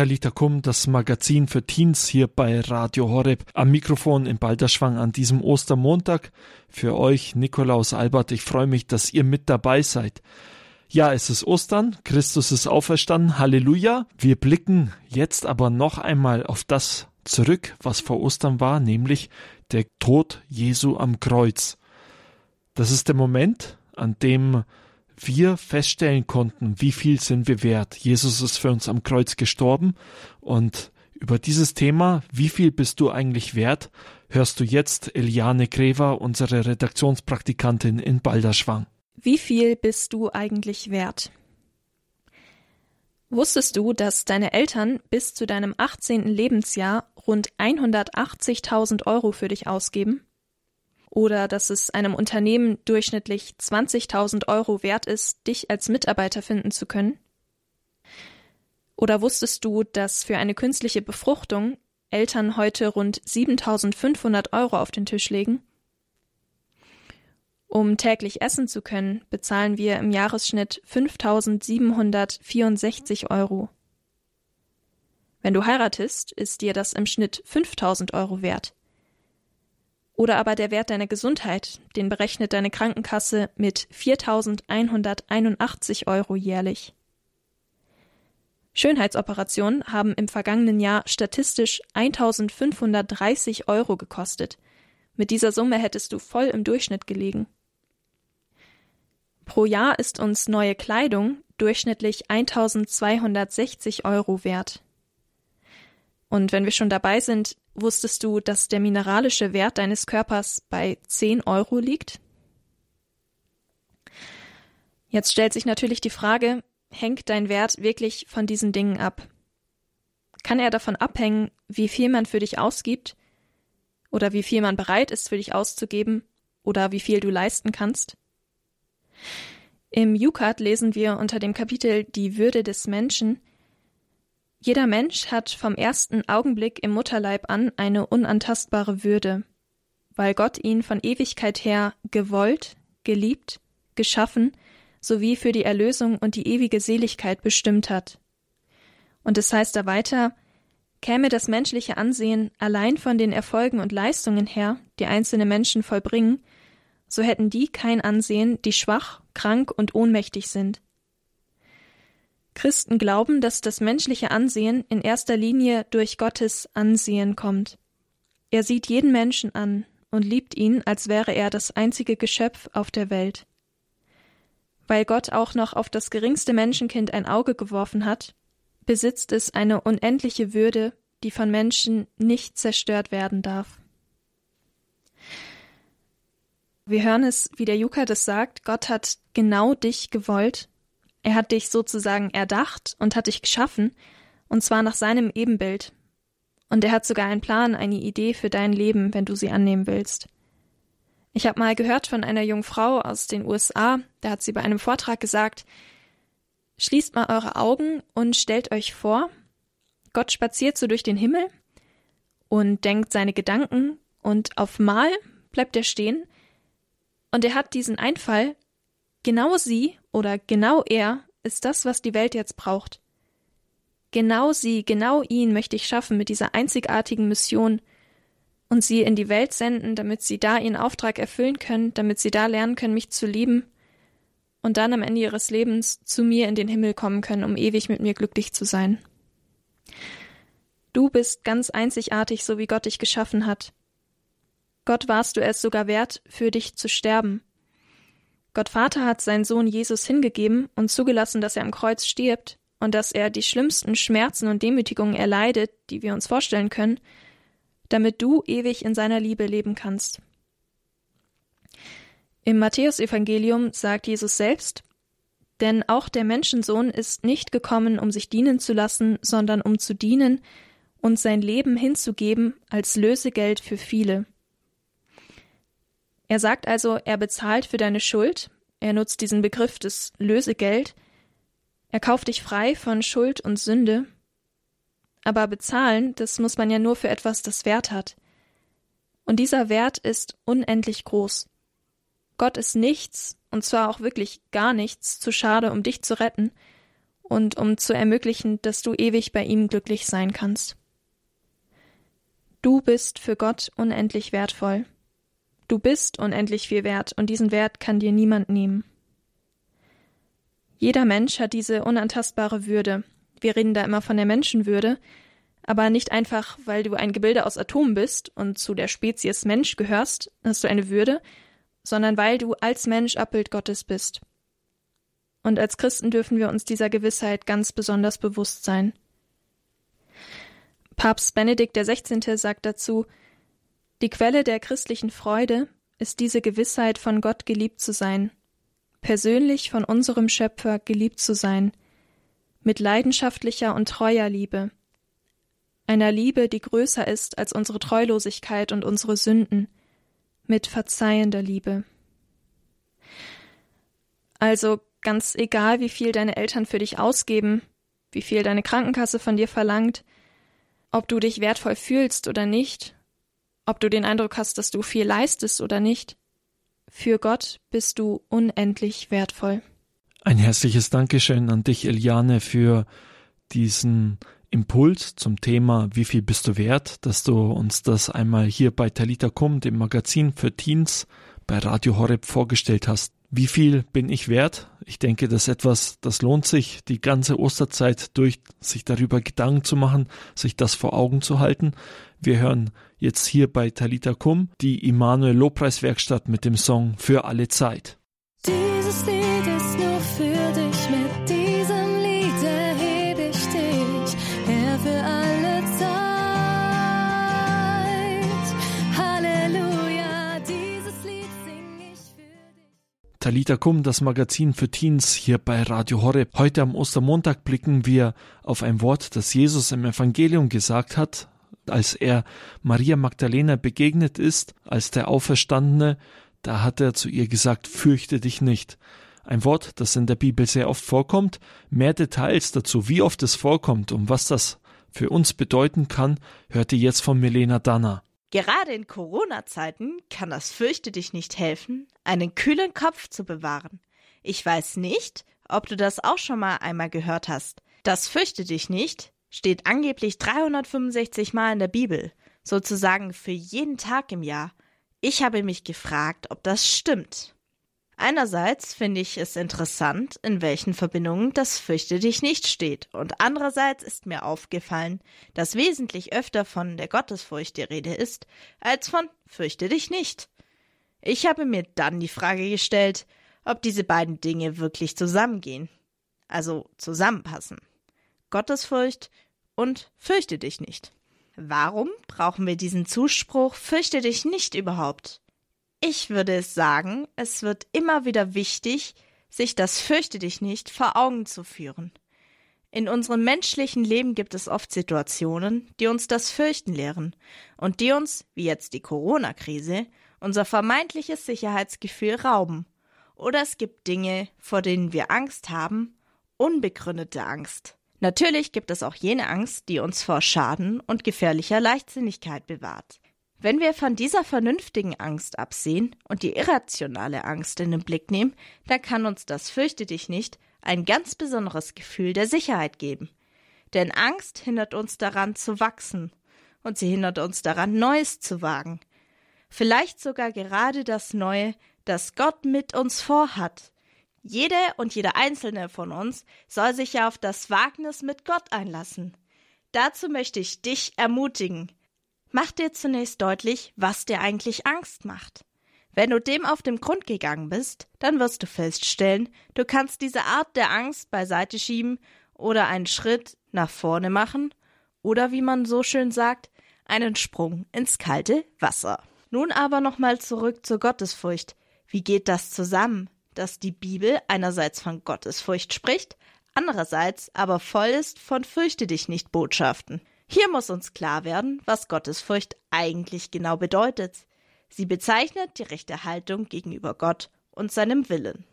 Talita Kum, das Magazin für Teens hier bei Radio Horeb. Am Mikrofon in Balderschwang an diesem Ostermontag. Für euch, Nikolaus Albert, ich freue mich, dass ihr mit dabei seid. Ja, es ist Ostern, Christus ist auferstanden, Halleluja. Wir blicken jetzt aber noch einmal auf das zurück, was vor Ostern war, nämlich der Tod Jesu am Kreuz. Das ist der Moment, an dem wir feststellen konnten, wie viel sind wir wert. Jesus ist für uns am Kreuz gestorben und über dieses Thema, wie viel bist du eigentlich wert, hörst du jetzt Eliane Grever, unsere Redaktionspraktikantin in Balderschwang. Wie viel bist du eigentlich wert? Wusstest du, dass deine Eltern bis zu deinem 18. Lebensjahr rund 180.000 Euro für dich ausgeben? Oder dass es einem Unternehmen durchschnittlich 20.000 Euro wert ist, dich als Mitarbeiter finden zu können? Oder wusstest du, dass für eine künstliche Befruchtung Eltern heute rund 7.500 Euro auf den Tisch legen? Um täglich essen zu können, bezahlen wir im Jahresschnitt 5.764 Euro. Wenn du heiratest, ist dir das im Schnitt 5.000 Euro wert. Oder aber der Wert deiner Gesundheit, den berechnet deine Krankenkasse mit 4.181 Euro jährlich. Schönheitsoperationen haben im vergangenen Jahr statistisch 1.530 Euro gekostet. Mit dieser Summe hättest du voll im Durchschnitt gelegen. Pro Jahr ist uns neue Kleidung durchschnittlich 1260 Euro wert. Und wenn wir schon dabei sind, wusstest du, dass der mineralische Wert deines Körpers bei 10 Euro liegt? Jetzt stellt sich natürlich die Frage, hängt dein Wert wirklich von diesen Dingen ab? Kann er davon abhängen, wie viel man für dich ausgibt? Oder wie viel man bereit ist für dich auszugeben? Oder wie viel du leisten kannst? Im Jukat lesen wir unter dem Kapitel Die Würde des Menschen Jeder Mensch hat vom ersten Augenblick im Mutterleib an eine unantastbare Würde, weil Gott ihn von Ewigkeit her gewollt, geliebt, geschaffen sowie für die Erlösung und die ewige Seligkeit bestimmt hat. Und es heißt da weiter, käme das menschliche Ansehen allein von den Erfolgen und Leistungen her, die einzelne Menschen vollbringen, so hätten die kein Ansehen, die schwach, krank und ohnmächtig sind. Christen glauben, dass das menschliche Ansehen in erster Linie durch Gottes Ansehen kommt. Er sieht jeden Menschen an und liebt ihn, als wäre er das einzige Geschöpf auf der Welt. Weil Gott auch noch auf das geringste Menschenkind ein Auge geworfen hat, besitzt es eine unendliche Würde, die von Menschen nicht zerstört werden darf. Wir hören es, wie der Juka das sagt, Gott hat genau dich gewollt. Er hat dich sozusagen erdacht und hat dich geschaffen, und zwar nach seinem Ebenbild. Und er hat sogar einen Plan, eine Idee für dein Leben, wenn du sie annehmen willst. Ich habe mal gehört von einer jungen Frau aus den USA, da hat sie bei einem Vortrag gesagt, Schließt mal eure Augen und stellt euch vor, Gott spaziert so durch den Himmel und denkt seine Gedanken und auf Mal bleibt er stehen und er hat diesen Einfall, genau sie oder genau er ist das, was die Welt jetzt braucht. Genau sie, genau ihn möchte ich schaffen mit dieser einzigartigen Mission und sie in die Welt senden, damit sie da ihren Auftrag erfüllen können, damit sie da lernen können, mich zu lieben und dann am Ende ihres Lebens zu mir in den Himmel kommen können, um ewig mit mir glücklich zu sein. Du bist ganz einzigartig, so wie Gott dich geschaffen hat. Gott warst du es sogar wert, für dich zu sterben. Gott Vater hat seinen Sohn Jesus hingegeben und zugelassen, dass er am Kreuz stirbt und dass er die schlimmsten Schmerzen und Demütigungen erleidet, die wir uns vorstellen können, damit du ewig in seiner Liebe leben kannst. Im Matthäusevangelium sagt Jesus selbst, denn auch der Menschensohn ist nicht gekommen, um sich dienen zu lassen, sondern um zu dienen und sein Leben hinzugeben als Lösegeld für viele. Er sagt also, er bezahlt für deine Schuld, er nutzt diesen Begriff des Lösegeld, er kauft dich frei von Schuld und Sünde. Aber bezahlen, das muss man ja nur für etwas, das Wert hat. Und dieser Wert ist unendlich groß. Gott ist nichts, und zwar auch wirklich gar nichts, zu schade, um dich zu retten, und um zu ermöglichen, dass du ewig bei ihm glücklich sein kannst. Du bist für Gott unendlich wertvoll. Du bist unendlich viel wert und diesen Wert kann dir niemand nehmen. Jeder Mensch hat diese unantastbare Würde. Wir reden da immer von der Menschenwürde, aber nicht einfach, weil du ein Gebilde aus Atomen bist und zu der Spezies Mensch gehörst, hast du eine Würde, sondern weil du als Mensch Abbild Gottes bist. Und als Christen dürfen wir uns dieser Gewissheit ganz besonders bewusst sein. Papst Benedikt XVI. sagt dazu, die Quelle der christlichen Freude ist diese Gewissheit, von Gott geliebt zu sein, persönlich von unserem Schöpfer geliebt zu sein, mit leidenschaftlicher und treuer Liebe, einer Liebe, die größer ist als unsere Treulosigkeit und unsere Sünden, mit verzeihender Liebe. Also ganz egal, wie viel deine Eltern für dich ausgeben, wie viel deine Krankenkasse von dir verlangt, ob du dich wertvoll fühlst oder nicht, ob du den Eindruck hast, dass du viel leistest oder nicht, für Gott bist du unendlich wertvoll. Ein herzliches Dankeschön an dich, Eliane, für diesen Impuls zum Thema Wie viel bist du wert, dass du uns das einmal hier bei Talita Kum, dem Magazin für Teens, bei Radio Horeb vorgestellt hast. Wie viel bin ich wert? Ich denke, das ist etwas, das lohnt sich, die ganze Osterzeit durch, sich darüber Gedanken zu machen, sich das vor Augen zu halten. Wir hören jetzt hier bei Talita Kum die Immanuel Lobpreiswerkstatt mit dem Song Für alle Zeit. Talita Kum, das Magazin für Teens hier bei Radio Horeb. Heute am Ostermontag blicken wir auf ein Wort, das Jesus im Evangelium gesagt hat, als er Maria Magdalena begegnet ist, als der Auferstandene, da hat er zu ihr gesagt, fürchte dich nicht. Ein Wort, das in der Bibel sehr oft vorkommt. Mehr Details dazu, wie oft es vorkommt und was das für uns bedeuten kann, hört ihr jetzt von Milena Danner. Gerade in Corona-Zeiten kann das Fürchte dich nicht helfen, einen kühlen Kopf zu bewahren. Ich weiß nicht, ob du das auch schon mal einmal gehört hast. Das Fürchte dich nicht steht angeblich 365 Mal in der Bibel, sozusagen für jeden Tag im Jahr. Ich habe mich gefragt, ob das stimmt. Einerseits finde ich es interessant, in welchen Verbindungen das Fürchte dich nicht steht, und andererseits ist mir aufgefallen, dass wesentlich öfter von der Gottesfurcht die Rede ist, als von Fürchte dich nicht. Ich habe mir dann die Frage gestellt, ob diese beiden Dinge wirklich zusammengehen, also zusammenpassen. Gottesfurcht und Fürchte dich nicht. Warum brauchen wir diesen Zuspruch Fürchte dich nicht überhaupt? Ich würde es sagen, es wird immer wieder wichtig, sich das Fürchte dich nicht vor Augen zu führen. In unserem menschlichen Leben gibt es oft Situationen, die uns das Fürchten lehren und die uns, wie jetzt die Corona-Krise, unser vermeintliches Sicherheitsgefühl rauben. Oder es gibt Dinge, vor denen wir Angst haben, unbegründete Angst. Natürlich gibt es auch jene Angst, die uns vor Schaden und gefährlicher Leichtsinnigkeit bewahrt. Wenn wir von dieser vernünftigen Angst absehen und die irrationale Angst in den Blick nehmen, dann kann uns das fürchte dich nicht ein ganz besonderes Gefühl der Sicherheit geben. Denn Angst hindert uns daran zu wachsen und sie hindert uns daran, Neues zu wagen. Vielleicht sogar gerade das Neue, das Gott mit uns vorhat, jede und jeder einzelne von uns soll sich ja auf das Wagnis mit Gott einlassen. Dazu möchte ich dich ermutigen. Mach dir zunächst deutlich, was dir eigentlich Angst macht. Wenn du dem auf den Grund gegangen bist, dann wirst du feststellen, du kannst diese Art der Angst beiseite schieben oder einen Schritt nach vorne machen oder wie man so schön sagt, einen Sprung ins kalte Wasser. Nun aber nochmal zurück zur Gottesfurcht. Wie geht das zusammen? dass die Bibel einerseits von Gottesfurcht spricht, andererseits aber voll ist von Fürchte dich nicht Botschaften. Hier muss uns klar werden, was Gottesfurcht eigentlich genau bedeutet. Sie bezeichnet die rechte Haltung gegenüber Gott und seinem Willen.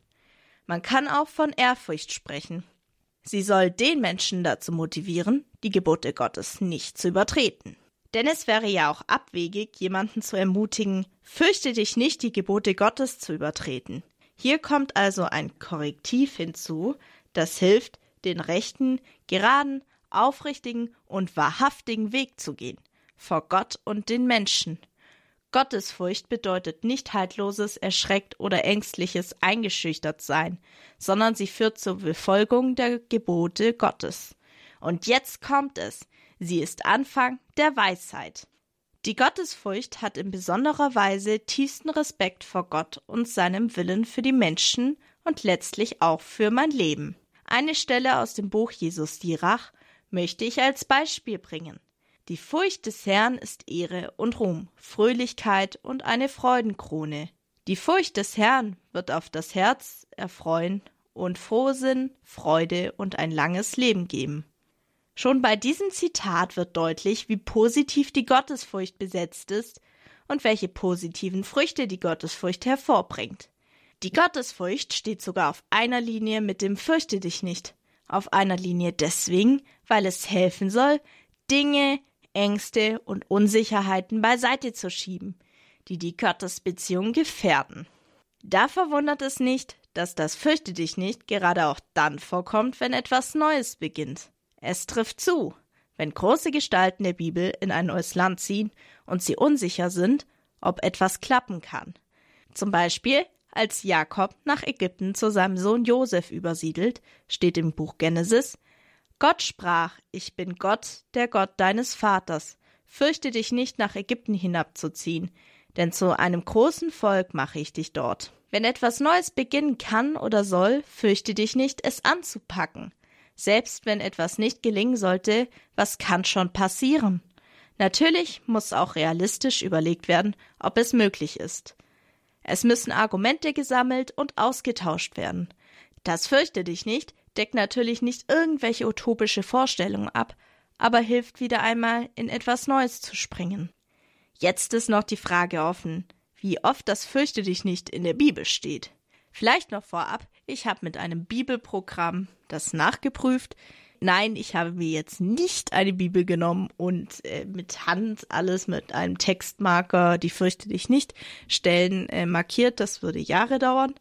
Man kann auch von Ehrfurcht sprechen. Sie soll den Menschen dazu motivieren, die Gebote Gottes nicht zu übertreten. Denn es wäre ja auch abwegig, jemanden zu ermutigen, fürchte dich nicht, die Gebote Gottes zu übertreten. Hier kommt also ein Korrektiv hinzu, das hilft, den rechten, geraden, aufrichtigen und wahrhaftigen Weg zu gehen, vor Gott und den Menschen. Gottesfurcht bedeutet nicht haltloses, erschreckt oder ängstliches eingeschüchtert sein, sondern sie führt zur Befolgung der Gebote Gottes. Und jetzt kommt es. Sie ist Anfang der Weisheit. Die Gottesfurcht hat in besonderer Weise tiefsten Respekt vor Gott und seinem Willen für die Menschen und letztlich auch für mein Leben. Eine Stelle aus dem Buch Jesus Dirach möchte ich als Beispiel bringen. Die Furcht des Herrn ist Ehre und Ruhm, Fröhlichkeit und eine Freudenkrone. Die Furcht des Herrn wird auf das Herz erfreuen und Frohsinn, Freude und ein langes Leben geben. Schon bei diesem Zitat wird deutlich, wie positiv die Gottesfurcht besetzt ist und welche positiven Früchte die Gottesfurcht hervorbringt. Die Gottesfurcht steht sogar auf einer Linie mit dem Fürchte dich nicht. Auf einer Linie deswegen, weil es helfen soll, Dinge, Ängste und Unsicherheiten beiseite zu schieben, die die Gottesbeziehung gefährden. Da verwundert es nicht, dass das Fürchte dich nicht gerade auch dann vorkommt, wenn etwas Neues beginnt. Es trifft zu, wenn große Gestalten der Bibel in ein neues Land ziehen und sie unsicher sind, ob etwas klappen kann. Zum Beispiel, als Jakob nach Ägypten zu seinem Sohn Josef übersiedelt, steht im Buch Genesis, Gott sprach, ich bin Gott, der Gott deines Vaters, fürchte dich nicht nach Ägypten hinabzuziehen, denn zu einem großen Volk mache ich dich dort. Wenn etwas Neues beginnen kann oder soll, fürchte dich nicht, es anzupacken. Selbst wenn etwas nicht gelingen sollte, was kann schon passieren? Natürlich muss auch realistisch überlegt werden, ob es möglich ist. Es müssen Argumente gesammelt und ausgetauscht werden. Das fürchte dich nicht, deckt natürlich nicht irgendwelche utopische Vorstellungen ab, aber hilft wieder einmal in etwas Neues zu springen. Jetzt ist noch die Frage offen, wie oft das fürchte dich nicht in der Bibel steht. Vielleicht noch vorab, ich habe mit einem Bibelprogramm das nachgeprüft. Nein, ich habe mir jetzt nicht eine Bibel genommen und äh, mit Hand alles mit einem Textmarker, die fürchte dich nicht, Stellen äh, markiert. Das würde Jahre dauern.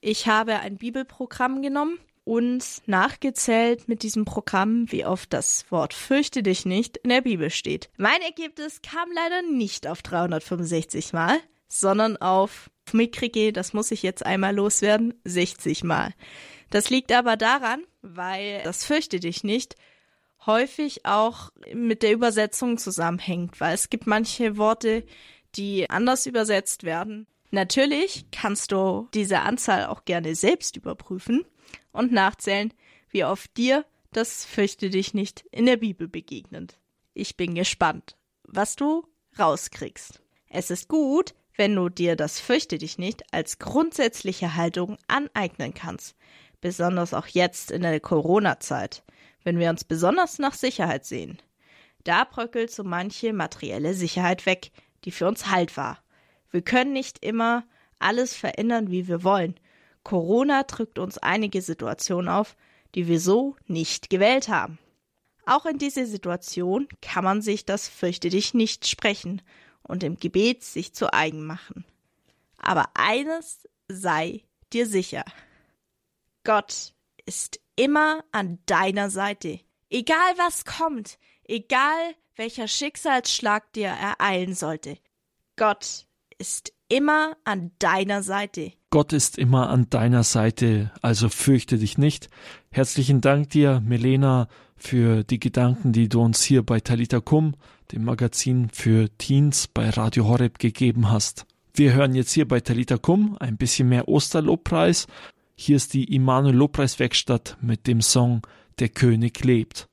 Ich habe ein Bibelprogramm genommen und nachgezählt mit diesem Programm, wie oft das Wort fürchte dich nicht in der Bibel steht. Mein Ergebnis kam leider nicht auf 365 Mal, sondern auf mitkriege, das muss ich jetzt einmal loswerden, 60 Mal. Das liegt aber daran, weil das fürchte dich nicht häufig auch mit der Übersetzung zusammenhängt, weil es gibt manche Worte, die anders übersetzt werden. Natürlich kannst du diese Anzahl auch gerne selbst überprüfen und nachzählen, wie oft dir das fürchte dich nicht in der Bibel begegnet. Ich bin gespannt, was du rauskriegst. Es ist gut, wenn du dir das fürchte dich nicht als grundsätzliche Haltung aneignen kannst, besonders auch jetzt in der Corona-Zeit, wenn wir uns besonders nach Sicherheit sehen. Da bröckelt so manche materielle Sicherheit weg, die für uns Halt war. Wir können nicht immer alles verändern, wie wir wollen. Corona drückt uns einige Situationen auf, die wir so nicht gewählt haben. Auch in dieser Situation kann man sich das fürchte dich nicht sprechen und im Gebet sich zu eigen machen. Aber eines sei dir sicher. Gott ist immer an deiner Seite. Egal was kommt, egal welcher Schicksalsschlag dir ereilen sollte. Gott ist immer an deiner Seite. Gott ist immer an deiner Seite, also fürchte dich nicht. Herzlichen Dank dir, Melena, für die Gedanken, die du uns hier bei Talita Kum, dem Magazin für Teens bei Radio Horeb gegeben hast. Wir hören jetzt hier bei Talita Kum ein bisschen mehr Osterlobpreis. Hier ist die Immanuel Lobpreiswerkstatt mit dem Song Der König lebt.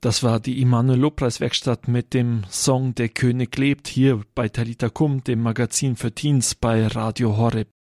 Das war die Immanuel Lobpreiswerkstatt mit dem Song Der König lebt hier bei Talita Kum, dem Magazin für Teens bei Radio Horeb.